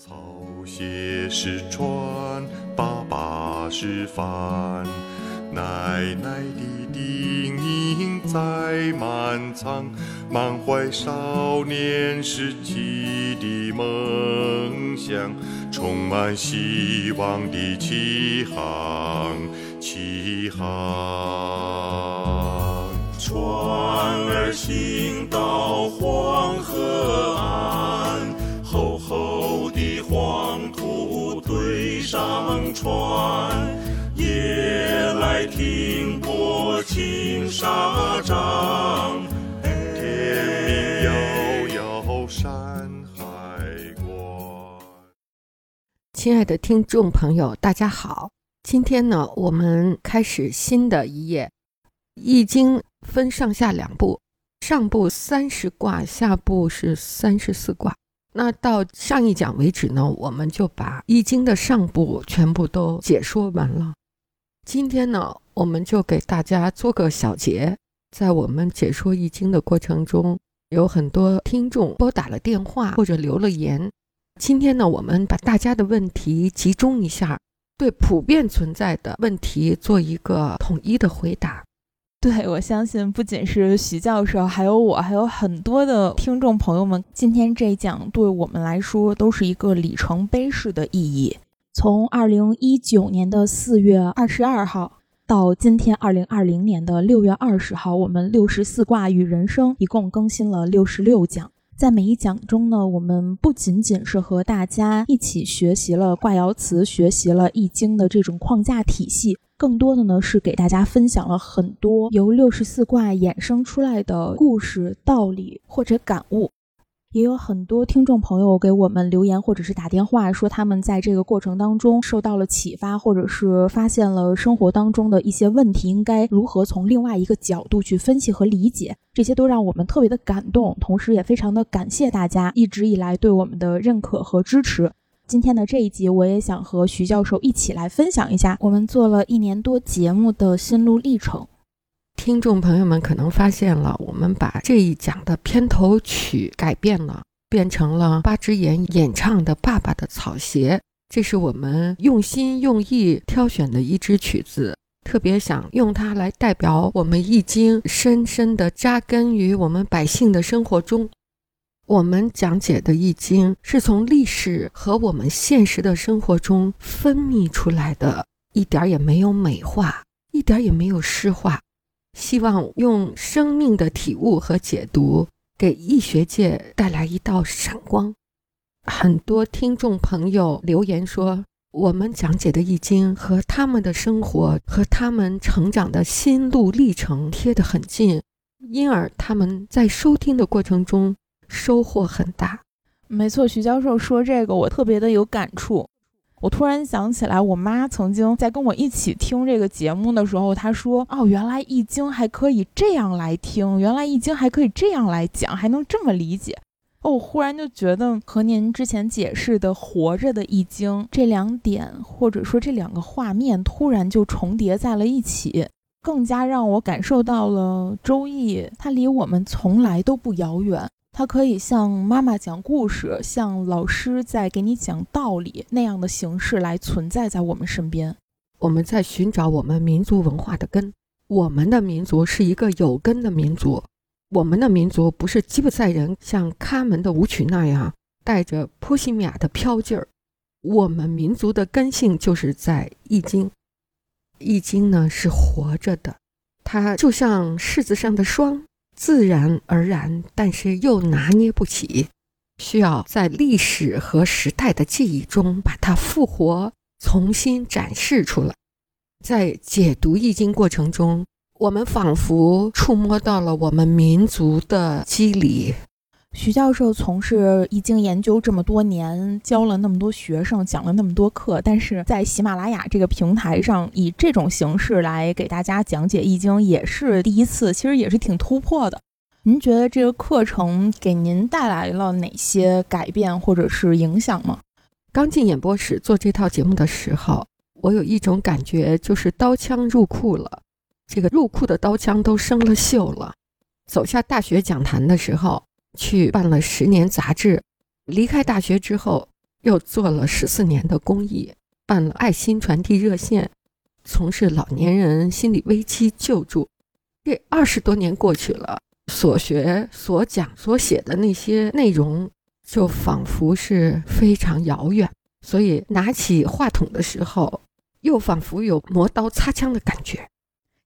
草鞋是船，爸爸是帆，奶奶的叮咛在满仓，满怀少年时期的梦想，充满希望的起航，起航。船儿行到黄河船，夜来停泊青纱帐，天明遥遥山海关。亲爱的听众朋友，大家好。今天呢，我们开始新的一页，《易经》分上下两部，上部三十卦，下部是三十四卦。那到上一讲为止呢，我们就把《易经》的上部全部都解说完了。今天呢，我们就给大家做个小结。在我们解说《易经》的过程中，有很多听众拨打了电话或者留了言。今天呢，我们把大家的问题集中一下，对普遍存在的问题做一个统一的回答。对，我相信不仅是徐教授，还有我，还有很多的听众朋友们，今天这一讲对我们来说都是一个里程碑式的意义。从二零一九年的四月二十二号到今天二零二零年的六月二十号，我们六十四卦与人生一共更新了六十六讲。在每一讲中呢，我们不仅仅是和大家一起学习了卦爻辞，学习了易经的这种框架体系，更多的呢是给大家分享了很多由六十四卦衍生出来的故事、道理或者感悟。也有很多听众朋友给我们留言或者是打电话，说他们在这个过程当中受到了启发，或者是发现了生活当中的一些问题，应该如何从另外一个角度去分析和理解，这些都让我们特别的感动，同时也非常的感谢大家一直以来对我们的认可和支持。今天的这一集，我也想和徐教授一起来分享一下我们做了一年多节目的心路历程。听众朋友们可能发现了，我们把这一讲的片头曲改变了，变成了八只眼演唱的《爸爸的草鞋》。这是我们用心用意挑选的一支曲子，特别想用它来代表我们易经深深地扎根于我们百姓的生活中。我们讲解的易经是从历史和我们现实的生活中分泌出来的，一点也没有美化，一点也没有诗化。希望用生命的体悟和解读，给易学界带来一道闪光。很多听众朋友留言说，我们讲解的易经和他们的生活和他们成长的心路历程贴得很近，因而他们在收听的过程中收获很大。没错，徐教授说这个，我特别的有感触。我突然想起来，我妈曾经在跟我一起听这个节目的时候，她说：“哦，原来易经还可以这样来听，原来易经还可以这样来讲，还能这么理解。”哦，我忽然就觉得和您之前解释的“活着的易经”这两点，或者说这两个画面，突然就重叠在了一起，更加让我感受到了《周易》，它离我们从来都不遥远。它可以像妈妈讲故事，像老师在给你讲道理那样的形式来存在在我们身边。我们在寻找我们民族文化的根。我们的民族是一个有根的民族。我们的民族不是吉普赛人像卡门的舞曲那样带着波西米亚的飘劲儿。我们民族的根性就是在《易经》。《易经》呢是活着的，它就像柿子上的霜。自然而然，但是又拿捏不起，需要在历史和时代的记忆中把它复活，重新展示出来。在解读易经过程中，我们仿佛触摸到了我们民族的肌理。徐教授从事易经研究这么多年，教了那么多学生，讲了那么多课，但是在喜马拉雅这个平台上，以这种形式来给大家讲解易经，也是第一次，其实也是挺突破的。您觉得这个课程给您带来了哪些改变或者是影响吗？刚进演播室做这套节目的时候，我有一种感觉，就是刀枪入库了，这个入库的刀枪都生了锈了。走下大学讲坛的时候。去办了十年杂志，离开大学之后，又做了十四年的公益，办了爱心传递热线，从事老年人心理危机救助。这二十多年过去了，所学、所讲、所写的那些内容，就仿佛是非常遥远。所以拿起话筒的时候，又仿佛有磨刀擦枪的感觉。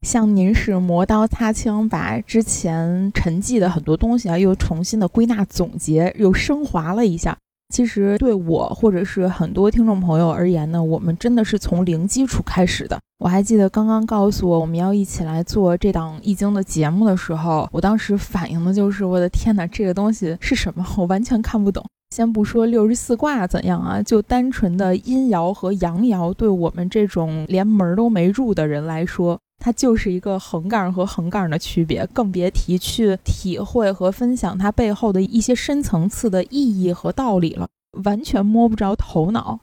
像您是磨刀擦枪，把之前沉寂的很多东西啊，又重新的归纳总结，又升华了一下。其实对我或者是很多听众朋友而言呢，我们真的是从零基础开始的。我还记得刚刚告诉我我们要一起来做这档易经的节目的时候，我当时反应的就是我的天哪，这个东西是什么？我完全看不懂。先不说六十四卦怎样啊，就单纯的阴爻和阳爻，对我们这种连门都没入的人来说。它就是一个横杠和横杠的区别，更别提去体会和分享它背后的一些深层次的意义和道理了，完全摸不着头脑。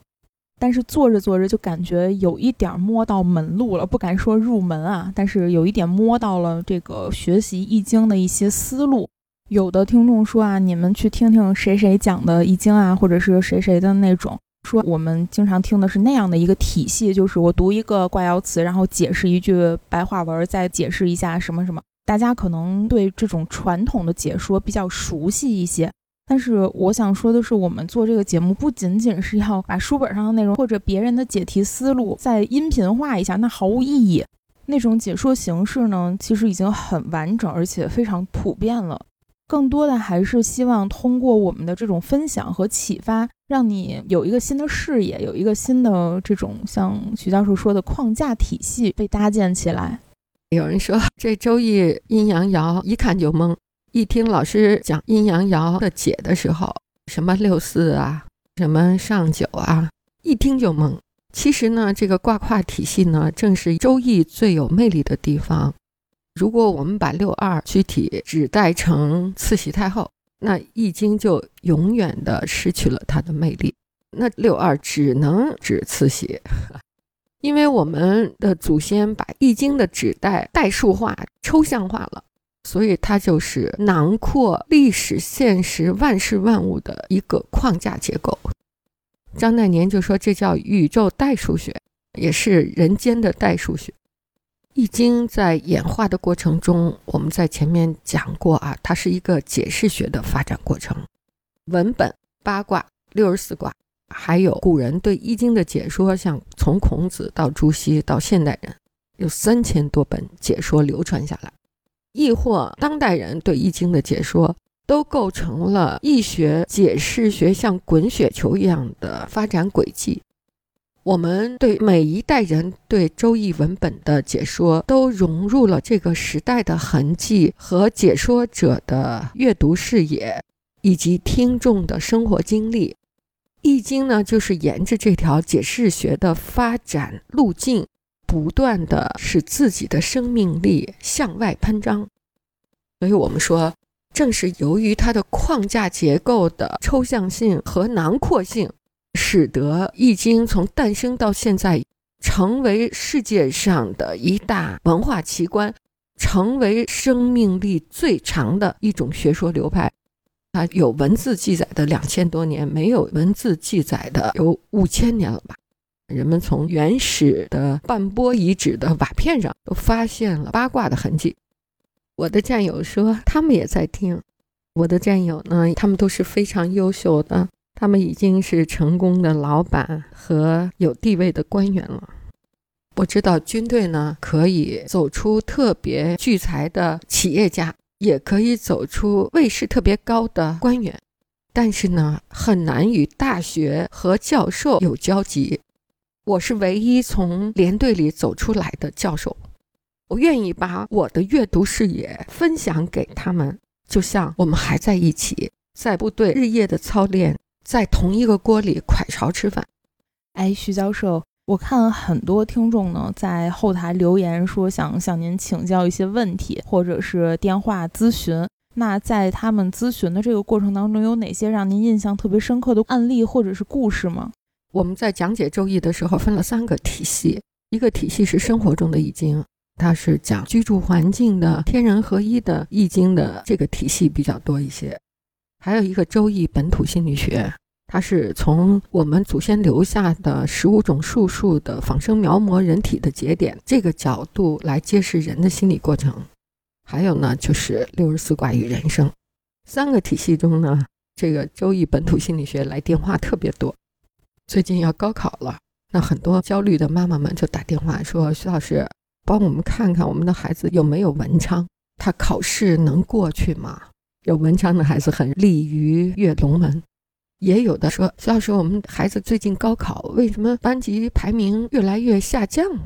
但是做着做着就感觉有一点摸到门路了，不敢说入门啊，但是有一点摸到了这个学习易经的一些思路。有的听众说啊，你们去听听谁谁讲的易经啊，或者是谁谁的那种。说我们经常听的是那样的一个体系，就是我读一个卦爻辞，然后解释一句白话文，再解释一下什么什么。大家可能对这种传统的解说比较熟悉一些，但是我想说的是，我们做这个节目不仅仅是要把书本上的内容或者别人的解题思路再音频化一下，那毫无意义。那种解说形式呢，其实已经很完整，而且非常普遍了。更多的还是希望通过我们的这种分享和启发，让你有一个新的视野，有一个新的这种像徐教授说的框架体系被搭建起来。有人说这周易阴阳爻一看就懵，一听老师讲阴阳爻的解的时候，什么六四啊，什么上九啊，一听就懵。其实呢，这个卦卦体系呢，正是周易最有魅力的地方。如果我们把六二具体指代成慈禧太后，那易经就永远的失去了它的魅力。那六二只能指慈禧，因为我们的祖先把易经的指代代数化、抽象化了，所以它就是囊括历史、现实、万事万物的一个框架结构。张岱年就说这叫宇宙代数学，也是人间的代数学。易经在演化的过程中，我们在前面讲过啊，它是一个解释学的发展过程。文本八卦、六十四卦，还有古人对易经的解说，像从孔子到朱熹到现代人，有三千多本解说流传下来。亦或当代人对易经的解说，都构成了易学解释学像滚雪球一样的发展轨迹。我们对每一代人对周易文本的解说，都融入了这个时代的痕迹和解说者的阅读视野，以及听众的生活经历。易经呢，就是沿着这条解释学的发展路径，不断的使自己的生命力向外喷张。所以我们说，正是由于它的框架结构的抽象性和囊括性。使得《易经》从诞生到现在，成为世界上的一大文化奇观，成为生命力最长的一种学说流派。它有文字记载的两千多年，没有文字记载的有五千年了吧？人们从原始的半波遗址的瓦片上都发现了八卦的痕迹。我的战友说，他们也在听。我的战友呢，他们都是非常优秀的。他们已经是成功的老板和有地位的官员了。我知道军队呢可以走出特别聚财的企业家，也可以走出位势特别高的官员，但是呢很难与大学和教授有交集。我是唯一从连队里走出来的教授，我愿意把我的阅读视野分享给他们，就像我们还在一起，在部队日夜的操练。在同一个锅里快勺吃饭。哎，徐教授，我看很多听众呢在后台留言说想向您请教一些问题，或者是电话咨询。那在他们咨询的这个过程当中，有哪些让您印象特别深刻的案例或者是故事吗？我们在讲解《周易》的时候分了三个体系，一个体系是生活中的易经，它是讲居住环境的天人合一的易经的这个体系比较多一些。还有一个《周易》本土心理学。它是从我们祖先留下的十五种术数的仿生描摹人体的节点这个角度来揭示人的心理过程。还有呢，就是六十四卦与人生三个体系中呢，这个周易本土心理学来电话特别多。最近要高考了，那很多焦虑的妈妈们就打电话说：“徐老师，帮我们看看我们的孩子有没有文昌，他考试能过去吗？有文昌的孩子很利于跃龙门。”也有的说，徐老师，我们孩子最近高考，为什么班级排名越来越下降呢？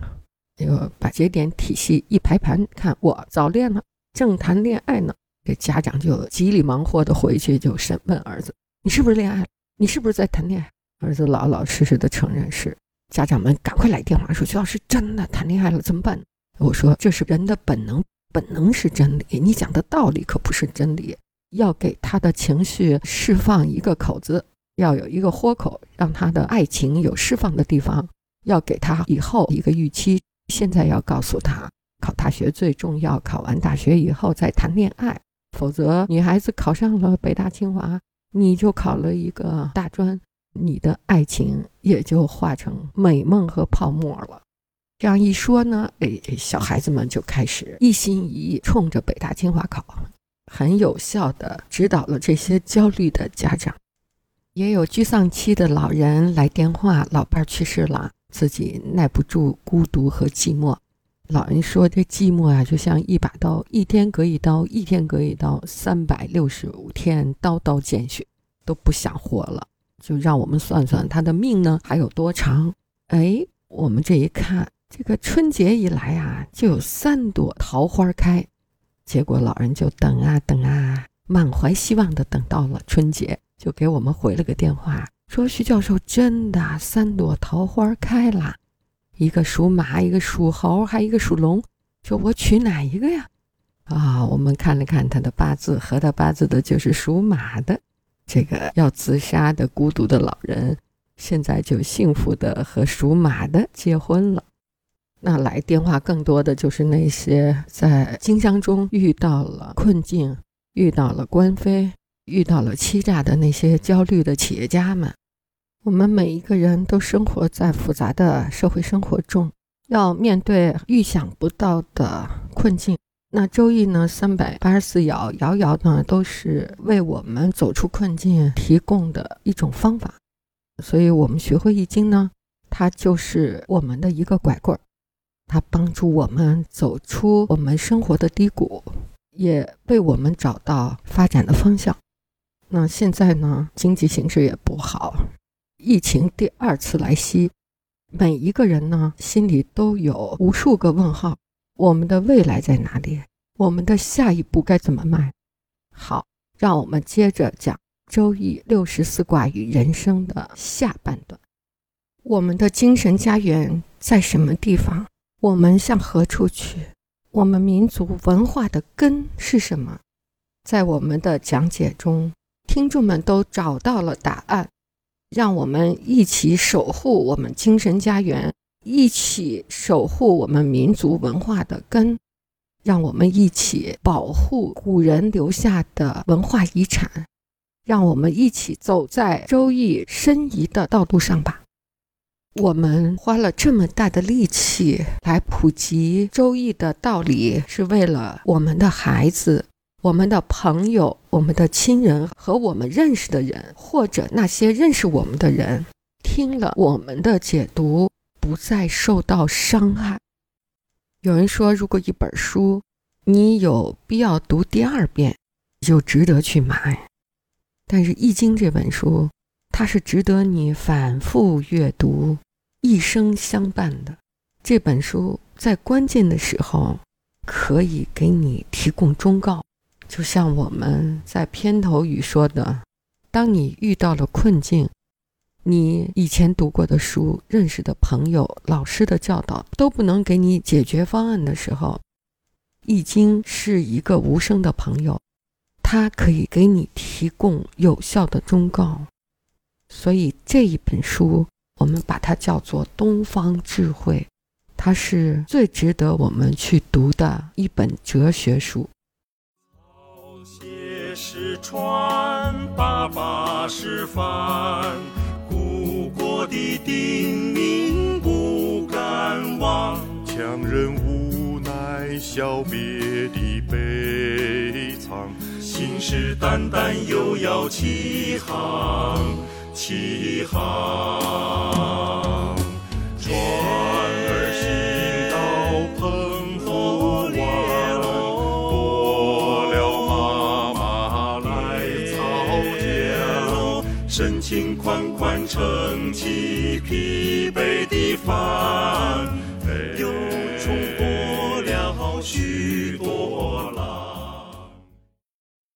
就把节点体系一排盘看，我早恋了，正谈恋爱呢。这家长就急里忙活的回去就审问儿子：“你是不是恋爱了？你是不是在谈恋爱？”儿子老老实实的承认是。家长们赶快来电话说：“徐老师真的谈恋爱了，怎么办？”我说：“这是人的本能，本能是真理，你讲的道理可不是真理。”要给他的情绪释放一个口子，要有一个豁口，让他的爱情有释放的地方。要给他以后一个预期。现在要告诉他，考大学最重要，考完大学以后再谈恋爱。否则，女孩子考上了北大清华，你就考了一个大专，你的爱情也就化成美梦和泡沫了。这样一说呢，哎，小孩子们就开始一心一意冲着北大清华考。很有效地指导了这些焦虑的家长，也有沮丧期的老人来电话，老伴儿去世了，自己耐不住孤独和寂寞。老人说：“这寂寞啊，就像一把刀，一天割一刀，一天割一刀，三百六十五天，刀刀见血，都不想活了。就让我们算算他的命呢，还有多长？哎，我们这一看，这个春节一来啊，就有三朵桃花开。”结果老人就等啊等啊，满怀希望的等到了春节，就给我们回了个电话，说徐教授真的三朵桃花开了，一个属马，一个属猴，还一个属龙，说我娶哪一个呀？啊，我们看了看他的八字，和他八字的就是属马的，这个要自杀的孤独的老人，现在就幸福的和属马的结婚了。那来电话更多的就是那些在经商中遇到了困境、遇到了官非、遇到了欺诈的那些焦虑的企业家们。我们每一个人都生活在复杂的社会生活中，要面对预想不到的困境。那周易呢？三百八十四爻，爻爻呢都是为我们走出困境提供的一种方法。所以，我们学会易经呢，它就是我们的一个拐棍儿。它帮助我们走出我们生活的低谷，也为我们找到发展的方向。那现在呢，经济形势也不好，疫情第二次来袭，每一个人呢心里都有无数个问号：我们的未来在哪里？我们的下一步该怎么迈？好，让我们接着讲《周易》六十四卦与人生的下半段。我们的精神家园在什么地方？我们向何处去？我们民族文化的根是什么？在我们的讲解中，听众们都找到了答案。让我们一起守护我们精神家园，一起守护我们民族文化的根。让我们一起保护古人留下的文化遗产。让我们一起走在周易申遗的道路上吧。我们花了这么大的力气来普及《周易》的道理，是为了我们的孩子、我们的朋友、我们的亲人和我们认识的人，或者那些认识我们的人，听了我们的解读，不再受到伤害。有人说，如果一本书你有必要读第二遍，就值得去买。但是《易经》这本书，它是值得你反复阅读。一生相伴的这本书，在关键的时候可以给你提供忠告。就像我们在片头语说的：“当你遇到了困境，你以前读过的书、认识的朋友、老师的教导都不能给你解决方案的时候，《易经》是一个无声的朋友，它可以给你提供有效的忠告。所以这一本书。我们把它叫做东方智慧，它是最值得我们去读的一本哲学书。是船，爸爸是帆，故国的叮咛不敢忘。强人无奈，小别的悲怆，信誓旦旦又要起航，起航。船儿行到澎湖湾，过了妈妈来操江，深情款款撑起疲惫的帆，